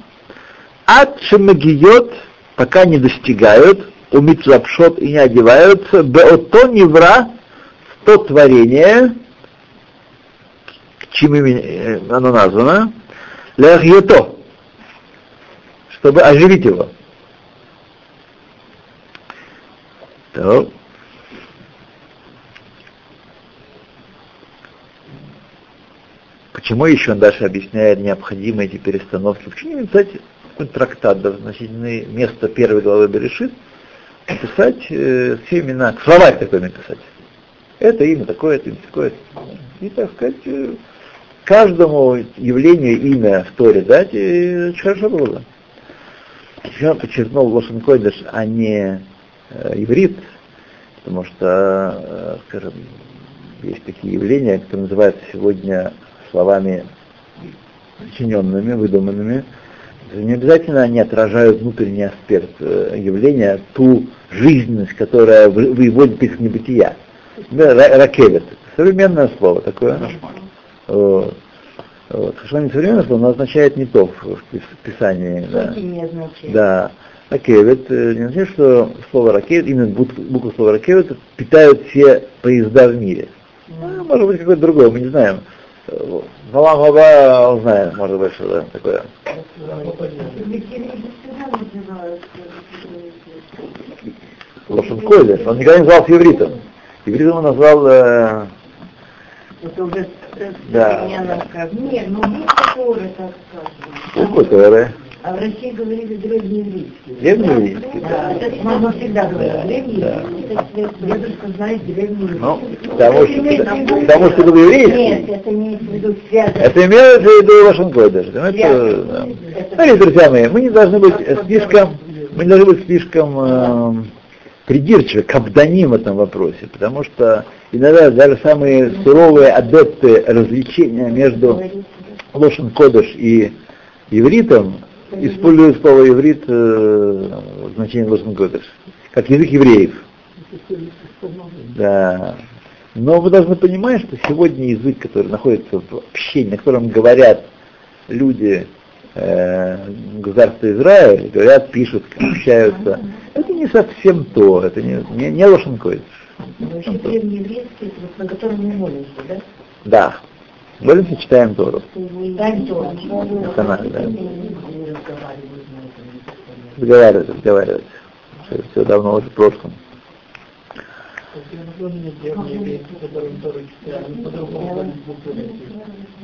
S1: от Шемагиот, пока не достигают, умит лапшот и не одеваются, беото невра, в то творение, к чему э, оно названо, лехьето, чтобы оживить его. То. Почему еще он дальше объясняет необходимые эти перестановки? Почему не написать какой-то трактат, да, значительное место первой главы Берешит, написать э, все имена, словарь такой написать. Это имя такое, это имя такое. И, так сказать, э, каждому явлению имя в Торе дать, и очень хорошо было бы. Подчеркнул Лошен Койдыш, а не э, иврит, потому что, э, скажем, есть такие явления, которые называются сегодня словами сочиненными, выдуманными, не обязательно они отражают внутренний аспект э, явления, ту жизненность, которая выводит их в небытия. Ракевит. Современное слово такое. Вот. Вот. Что не современное слово, но означает не то в Писании. Да.
S2: не означает.
S1: Да. Ракевит, э, не означает, что слово ракевит, именно буква слова ракевит питают все поезда в мире. Ну, может быть, какое-то другое, мы не знаем. Валам Хаба, знаем, может быть, что да, такое. Лошен Койдеш, он никогда не назывался евритом. Евритом он назвал... Э,
S2: Это уже
S1: Да.
S2: Нет, ну такое, так скажем.
S1: Какой Торы?
S2: А в России говорили древнееврейский.
S1: Древнееврейский,
S2: Да, это мама всегда говорила,
S1: Да.
S2: древнееврейский. Дедушка знает древнееврейский.
S1: Ну, потому что, потому что был еврейский.
S2: Нет, это имеется в виду связано.
S1: Это имеется в виду Лошен Койдеш. Это, да. Смотрите, друзья мои, мы не должны быть слишком, мы не должны быть слишком э, придирчивы к обданим в этом вопросе, потому что иногда даже самые суровые адепты развлечения между Лошен Кодыш и ивритом используют слово иврит э, в значении Лошен Кодыш, как язык евреев. Да. Но вы должны понимать, что сегодня язык, который находится в общении, на котором говорят люди э, государства Израиль, говорят, пишут, общаются, это не совсем то, это не, не, не Лошенкойдыш.
S2: Вообще древнееврейский, это вот на котором мы молимся, да?
S1: Да. Молимся, читаем Тору. Это надо, да. Разговаривать, разговаривать. Все давно уже в прошлом.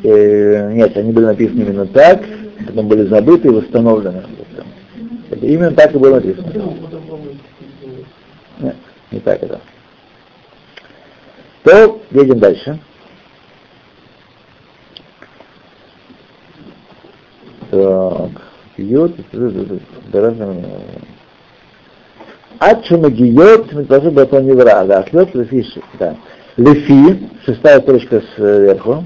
S1: Э, Нет, они были написаны именно так, потом были забыты и восстановлены. Это именно так и было написано. Нет, не так это. То, едем дальше. йод, разным Адшума гиот, предложил бы это не вра, да, слет, лефи, да. Лефи, шестая точка сверху,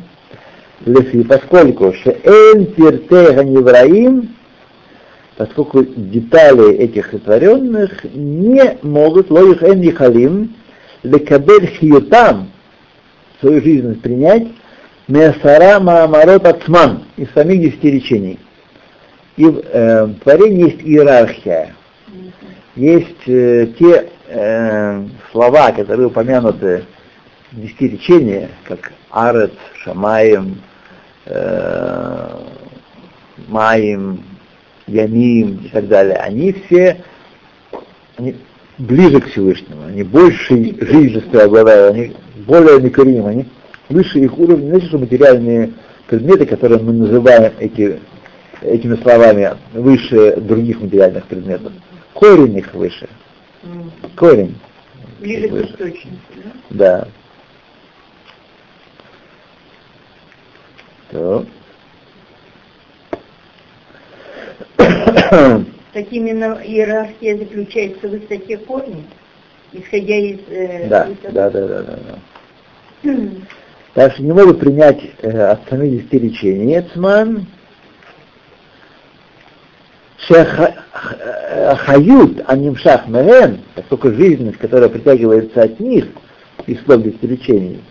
S1: лефи, поскольку шеэль тиртега невраим, поскольку детали этих сотворенных не могут, лоих эн халим, лекабель хиютам, свою жизнь принять, меасара маамарот ацман, из самих десяти речений. И в э, творении есть иерархия. Есть э, те э, слова, которые упомянуты в десяти речениях, как Арет, Шамаем, э, Маим, Ямим и так далее, они все они ближе к Всевышнему, они больше жизни обладают, они более некоримы, они выше их уровня, значит, что материальные предметы, которые мы называем эти, этими словами выше других материальных предметов, корень их выше. Корень.
S2: Ближе к источнику,
S1: да? Да.
S2: Так именно иерархия заключается в высоте корня, исходя из... Э,
S1: да, да, да, да, да, да. Так что не могут принять э, от 70 речений Эцман, Шахают Анимшах Мехен, поскольку жизненность, которая притягивается от них, из слов речений,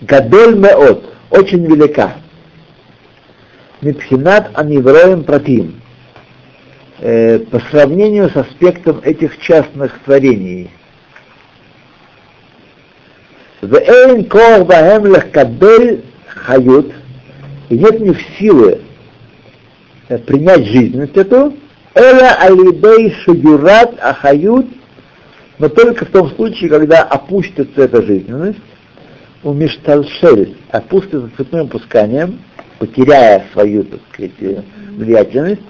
S1: Гадоль Меот, очень велика. Мипхинат Анивроем Пратим, э, по сравнению с аспектом этих частных творений. Вэйн кор баэм лехкабель хают, и нет у них силы принять жизненность эту, эла алидей шагюрат ахают, но только в том случае, когда опустится эта жизненность, у Мишталшель опустится цветным пусканием, потеряя свою, так сказать, влиятельность,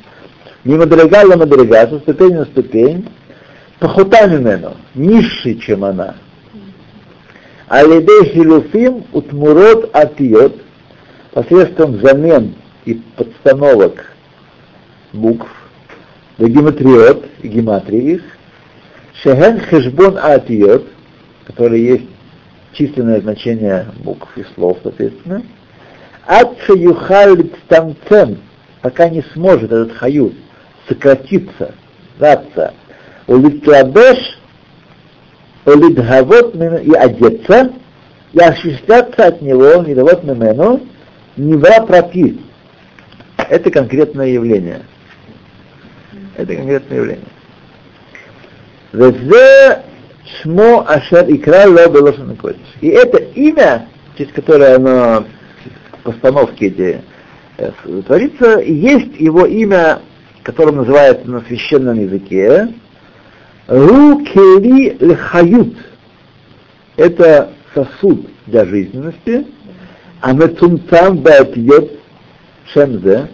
S1: мимо дорога на дорога, со ступени на ступень, похотами мену, низший, чем она. Алидей хилуфим утмурот атиот, посредством замен и подстановок букв, до гематриот и гематрии их, шехен хешбон атиот, которые есть численное значение букв и слов, соответственно, ад юхал тамцем, пока не сможет этот хают сократиться, даться, улитлабеш, улидхавот и одеться, и осуществляться от него, и давот мимену, нева пропи. Это конкретное явление. Это конкретное явление. Везе шмо ашер икра ло белошен И это имя, через которое оно постановки эти э, творится, есть его имя, которое называется на священном языке, Рукели лхают. Это сосуд для жизненности, а метумтам баатьет шемзе,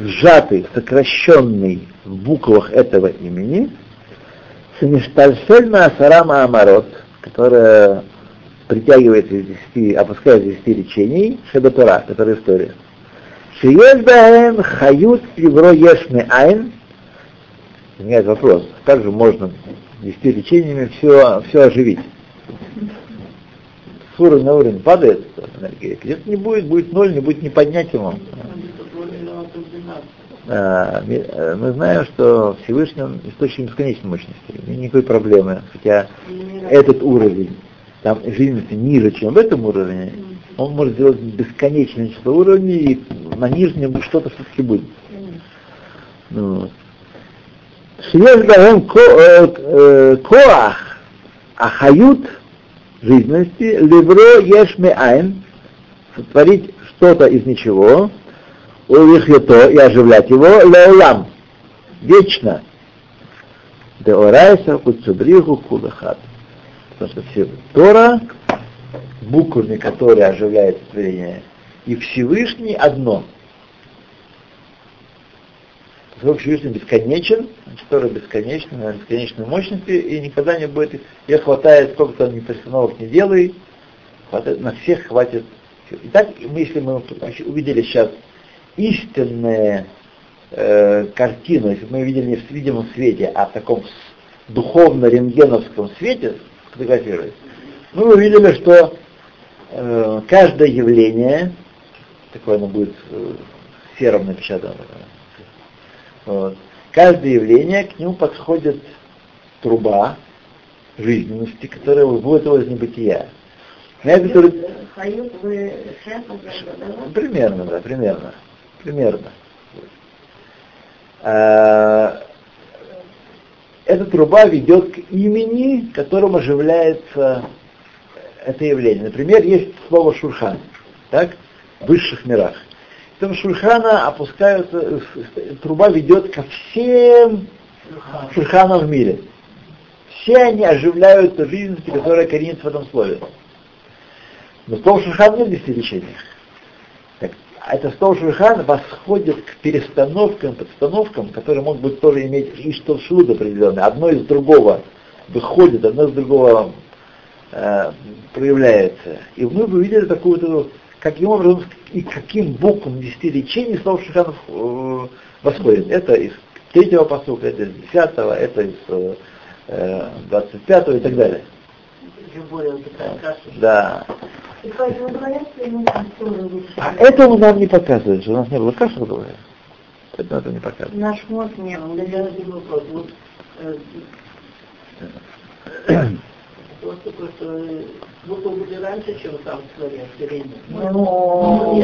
S1: сжатый, сокращенный в буквах этого имени, Сеништальшель Асарама Амарот, которая притягивается из десяти, опускается из десяти речений, Шебатура, которая история. Шиеш Баэм Хают Евро Ешме Айн, возникает вопрос, как же можно десяти речениями все, все оживить? С уровня на уровень падает энергия. Где-то не будет, будет ноль, не будет не поднять его. А, э, мы знаем, что Всевышний он источник бесконечной мощности, никакой проблемы, хотя этот уровень, там жизнь ниже, чем в этом уровне, он может сделать бесконечное число уровней, и на нижнем что-то все-таки будет. Ну, Шиеш Гаем э, э, Коах Ахают жизненности, Левро Ешме Айн, сотворить что-то из ничего, увихето и оживлять его леолам, вечно. Деорайса куцубриху кулахат. Потому что Тора, буквами, которые оживляют творение, и Всевышний одно. Поскольку Всевышний бесконечен, значит, Тора бесконечна, на бесконечной мощности, и никогда не будет, ее хватает, сколько там ни постановок не делай, хватает, на всех хватит. Итак, мы, если мы увидели сейчас истинную э, картину, если мы видели не в видимом свете, а в таком духовно-рентгеновском свете, фотографируясь, мы увидели, что э, каждое явление, такое оно будет э, серым напечатано, вот, каждое явление, к нему подходит труба жизненности, которая выводит его из небытия. Некоторые... Примерно, да, примерно. Примерно. А, эта труба ведет к имени, которым оживляется это явление. Например, есть слово шурхан, так, в высших мирах. Этом шурхана опускаются, труба ведет ко всем шурханам в мире. Все они оживляют ту жизнь, которая коренится в этом слове. Но слово шурхан нет в десяти а это слово шурхан восходит к перестановкам, подстановкам, которые могут быть тоже иметь и что шут определенный. Одно из другого выходит, одно из другого э, проявляется. И мы увидели такую вот, каким образом и каким буквам десяти речений слово шурхан э, восходит. Это из третьего посука, это из десятого, это из э, двадцать пятого и так далее. Да. А это он нам не показывает, что у нас не было каши в голове. Это нам не показывает.
S2: Наш мозг не был.
S3: Такое, что буквы были раньше, чем сам творец.
S2: Ну,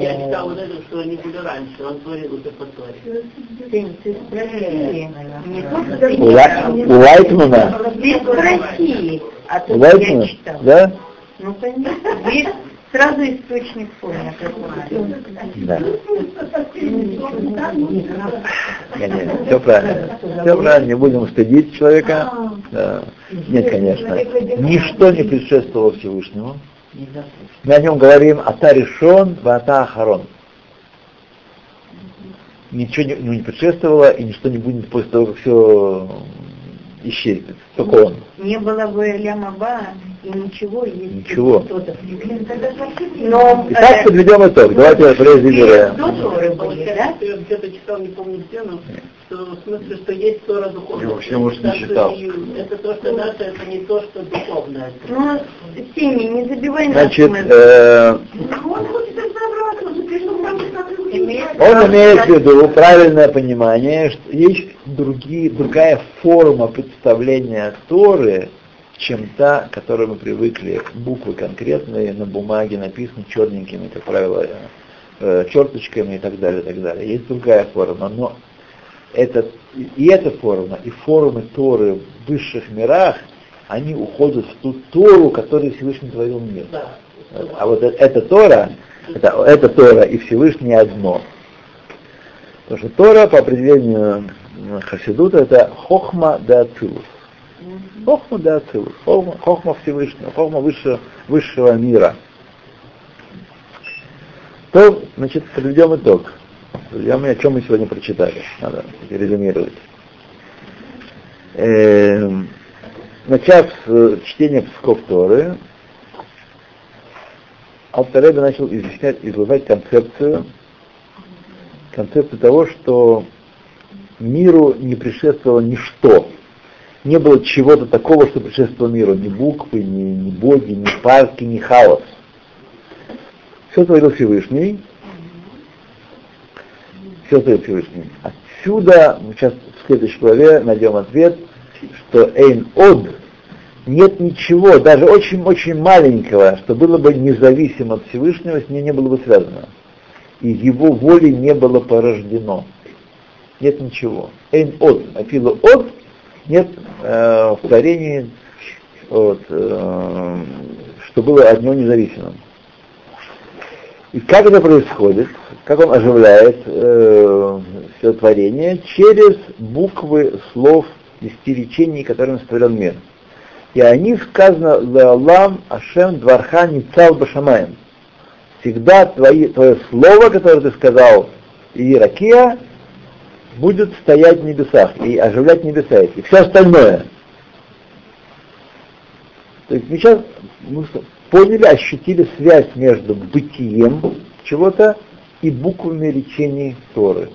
S3: Я читал вот это, что они были раньше, он творил это по Торе.
S1: У Лайтмана?
S2: Ты спроси, а то я читал.
S1: Да?
S2: Ну, конечно. Здесь сразу источник понял.
S1: Да. Не, не, все правильно. Все правильно, не будем стыдить человека. Да. Нет, конечно. Ничто не предшествовало Всевышнему. Мы о нем говорим «Ата решен, ата ахарон». Ничего не, не предшествовало, и ничто не будет после того, как все исчезнет. Только он.
S2: Не было бы Лямаба и ничего, если
S1: Ничего.
S2: кто-то Но
S1: Итак, подведем итог. Давайте резюмируем.
S2: до Торы были, да?
S3: Я где-то читал, не помню где, но что, в смысле, что есть Тора духовная.
S4: Я вообще, может, не читал.
S3: и Это то, что наше, это не то, что духовное.
S2: Ну, Семи, не забивай нас
S1: Значит, э,
S2: Он хочет разобраться, он же пришел к нам,
S1: Он имеет в виду правильное понимание, что есть другие, другая форма представления Торы, чем та, к которой мы привыкли. Буквы конкретные на бумаге написаны черненькими, как правило, э, черточками и так далее, и так далее. Есть другая форма, но это, и эта форма, и формы Торы в высших мирах, они уходят в ту Тору, которую Всевышний творил мир.
S3: Да.
S1: А вот э- эта Тора, это, это Тора и Всевышний одно. Потому что Тора по определению м, Хасидута это Хохма да Ацилус. Хохма да Ацилус. Хохма, хохма Всевышнего, Хохма высшего, высшего мира. То, значит, подведем итог. Подведем, о чем мы сегодня прочитали. Надо резюмировать. Эм, начав с э, чтения псков Торы, Алтареба начал изъяснять, излагать концепцию, концепцию того, что миру не предшествовало ничто. Не было чего-то такого, что предшествовало миру. Ни буквы, ни, ни боги, ни парки, ни хаос. Все творил Всевышний. Все творил Всевышний. Отсюда, мы сейчас в следующей главе найдем ответ, что Эйн Од нет ничего, даже очень-очень маленького, что было бы независимо от Всевышнего, с ним не было бы связано. И его воли не было порождено. Нет ничего. Эйн от, афила от, нет э, в творении, вот, э, что было от него независимым. И как это происходит? Как он оживляет э, все творение? Через буквы слов десяти речений, которыми сотворен мир. И о них сказано Леолам Ашем Дварха Ницал Башамаем. Всегда твои, твое слово, которое ты сказал, и Ракия, будет стоять в небесах и оживлять небеса И все остальное. То есть мы сейчас мы поняли, ощутили связь между бытием чего-то и буквами речений Торы.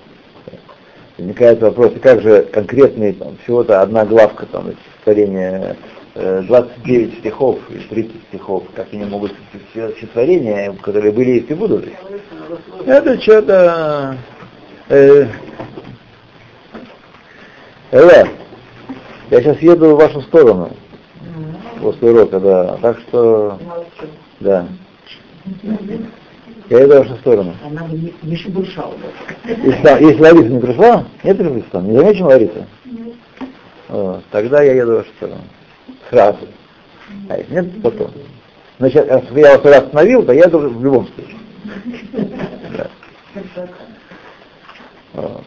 S1: Возникает вопрос, как же конкретные, там, всего-то одна главка там, из творения 29 э, стихов или 30 стихов, как они могут все творения, которые были и будут. Это что-то... Э, Эла, я сейчас еду в вашу сторону после урока, да. Так что, да. Я иду в вашу сторону.
S3: Она бы не, не шебуршала.
S1: Если, Лариса не пришла, нет пришла, не замечен Лариса? О, тогда я еду в вашу сторону. Сразу. А если нет, потом. Значит, если я вас остановил, то я еду в любом случае. Да.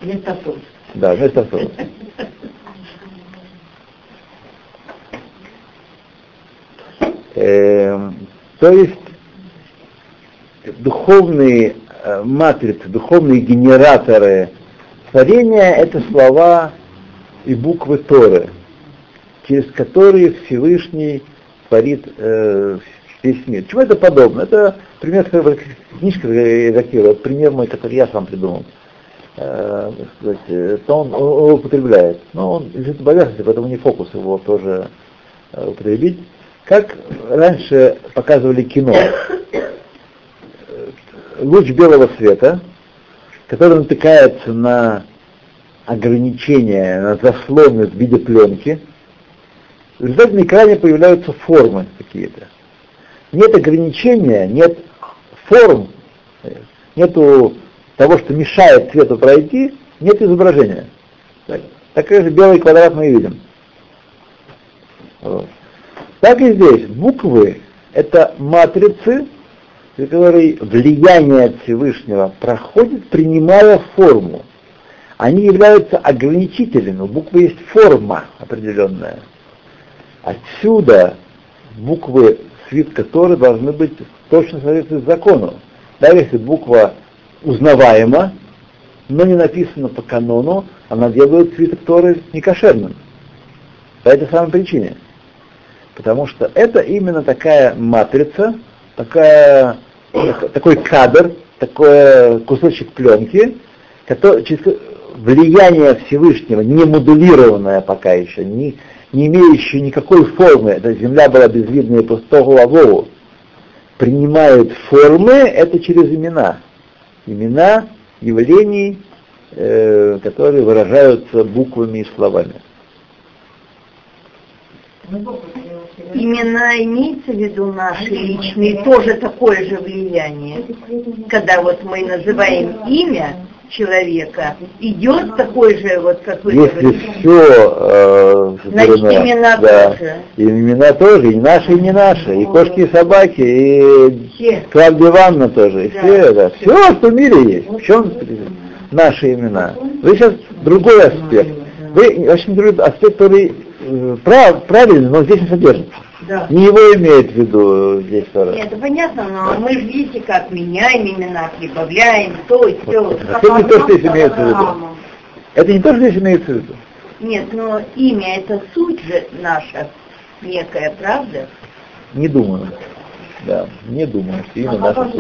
S3: Вместо автобуса.
S1: Да, вместо автобуса. Э, то есть духовные э, матрицы, духовные генераторы творения — это слова и буквы Торы, через которые Всевышний творит э, весь мир. Чему это подобно? Это пример, книжка Закира, пример мой, который я сам придумал. Э, сказать, э, то он, употребляет. Но он лежит в поверхности, поэтому не фокус его тоже э, употребить. Как раньше показывали кино, луч белого света, который натыкается на ограничения, на заслоны в виде пленки, в результате на экране появляются формы какие-то. Нет ограничения, нет форм, нету того, что мешает свету пройти, нет изображения. Так, такой же белый квадрат мы и видим. Вот. Так и здесь. Буквы — это матрицы, при которой влияние Всевышнего проходит, принимая форму. Они являются ограничителями. У буквы есть форма определенная. Отсюда буквы, свит которой должны быть точно соответствовать закону. Да, если буква узнаваема, но не написана по канону, она делает свиток Торы некошерным. По этой самой причине. Потому что это именно такая матрица, такая, такой кадр, такой кусочек пленки, который, через влияние Всевышнего, не модулированное пока еще, не, не имеющее никакой формы, эта земля была безвидная пустого лавову, принимает формы, это через имена. Имена явлений, э, которые выражаются буквами и словами.
S2: Именно имеется в виду наши личные, тоже такое же влияние. Когда вот мы называем имя человека, идет такое же, вот как вы
S1: Если говорите. все, э,
S2: Значит, имена да, тоже.
S1: И имена тоже, и наши, и не наши, и кошки, и собаки, и все. Клавдия Ивановна тоже, и да. все, да. Все, что в мире есть. В чем наши имена? Вы сейчас другой аспект. Вы очень другой аспект, который Э, прав, правильно, но здесь не содержится. Да. Не его имеет в виду здесь Тора.
S2: Нет, это понятно, но мы же видите, как меняем имена, прибавляем, то и все. Вот,
S1: это не то, что здесь имеется в виду. Это не то, что здесь имеется в виду.
S2: Нет, но имя это суть же наша некая, правда?
S1: Не думаю. Да, не думаю, что имя а наша суть.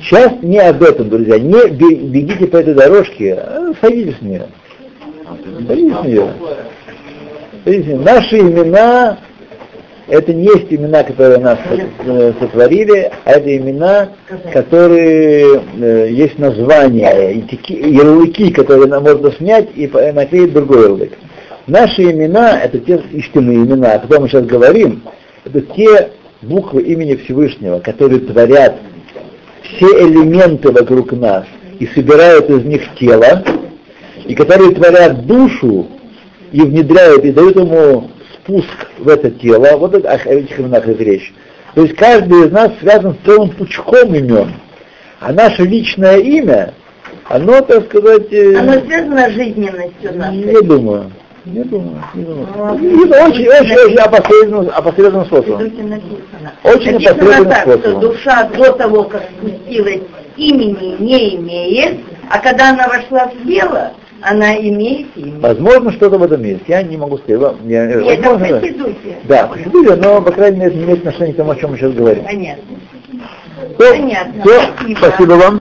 S1: Сейчас не об этом, друзья. Не бегите по этой дорожке, а садитесь с нее. С нее. Садитесь Наши имена это не есть имена, которые нас э, сотворили, а это имена, которые э, есть названия, ярлыки, которые нам можно снять и наклеить другой ярлык. Наши имена, это те истинные имена, о которых мы сейчас говорим, это те буквы имени Всевышнего, которые творят все элементы вокруг нас и собирают из них тело, и которые творят душу и внедряют, и дают ему спуск в это тело, вот это, о этих именах и речь. То есть каждый из нас связан с целым пучком имен. А наше личное имя, оно, так сказать...
S2: Оно связано с жизненностью
S1: нашей. Не думаю. Не думаю, не думаю. Это очень, очень, очень опосредованным, опосредованным способом. Очень опосредованным
S2: так, что
S1: способом.
S2: душа до того, как спустилась, имени не имеет, а когда она вошла в тело, она имеет имя.
S1: Возможно, что-то в этом есть. Я не могу сказать. Вам- я-
S2: Нет, это в
S1: возможно,
S2: Хасидуте.
S1: да, в Хасидуте, но, по крайней мере, это не имеет отношения к тому, о чем мы сейчас говорим.
S2: Понятно.
S1: То-
S2: Понятно.
S1: то-
S2: Спасибо.
S1: спасибо вам.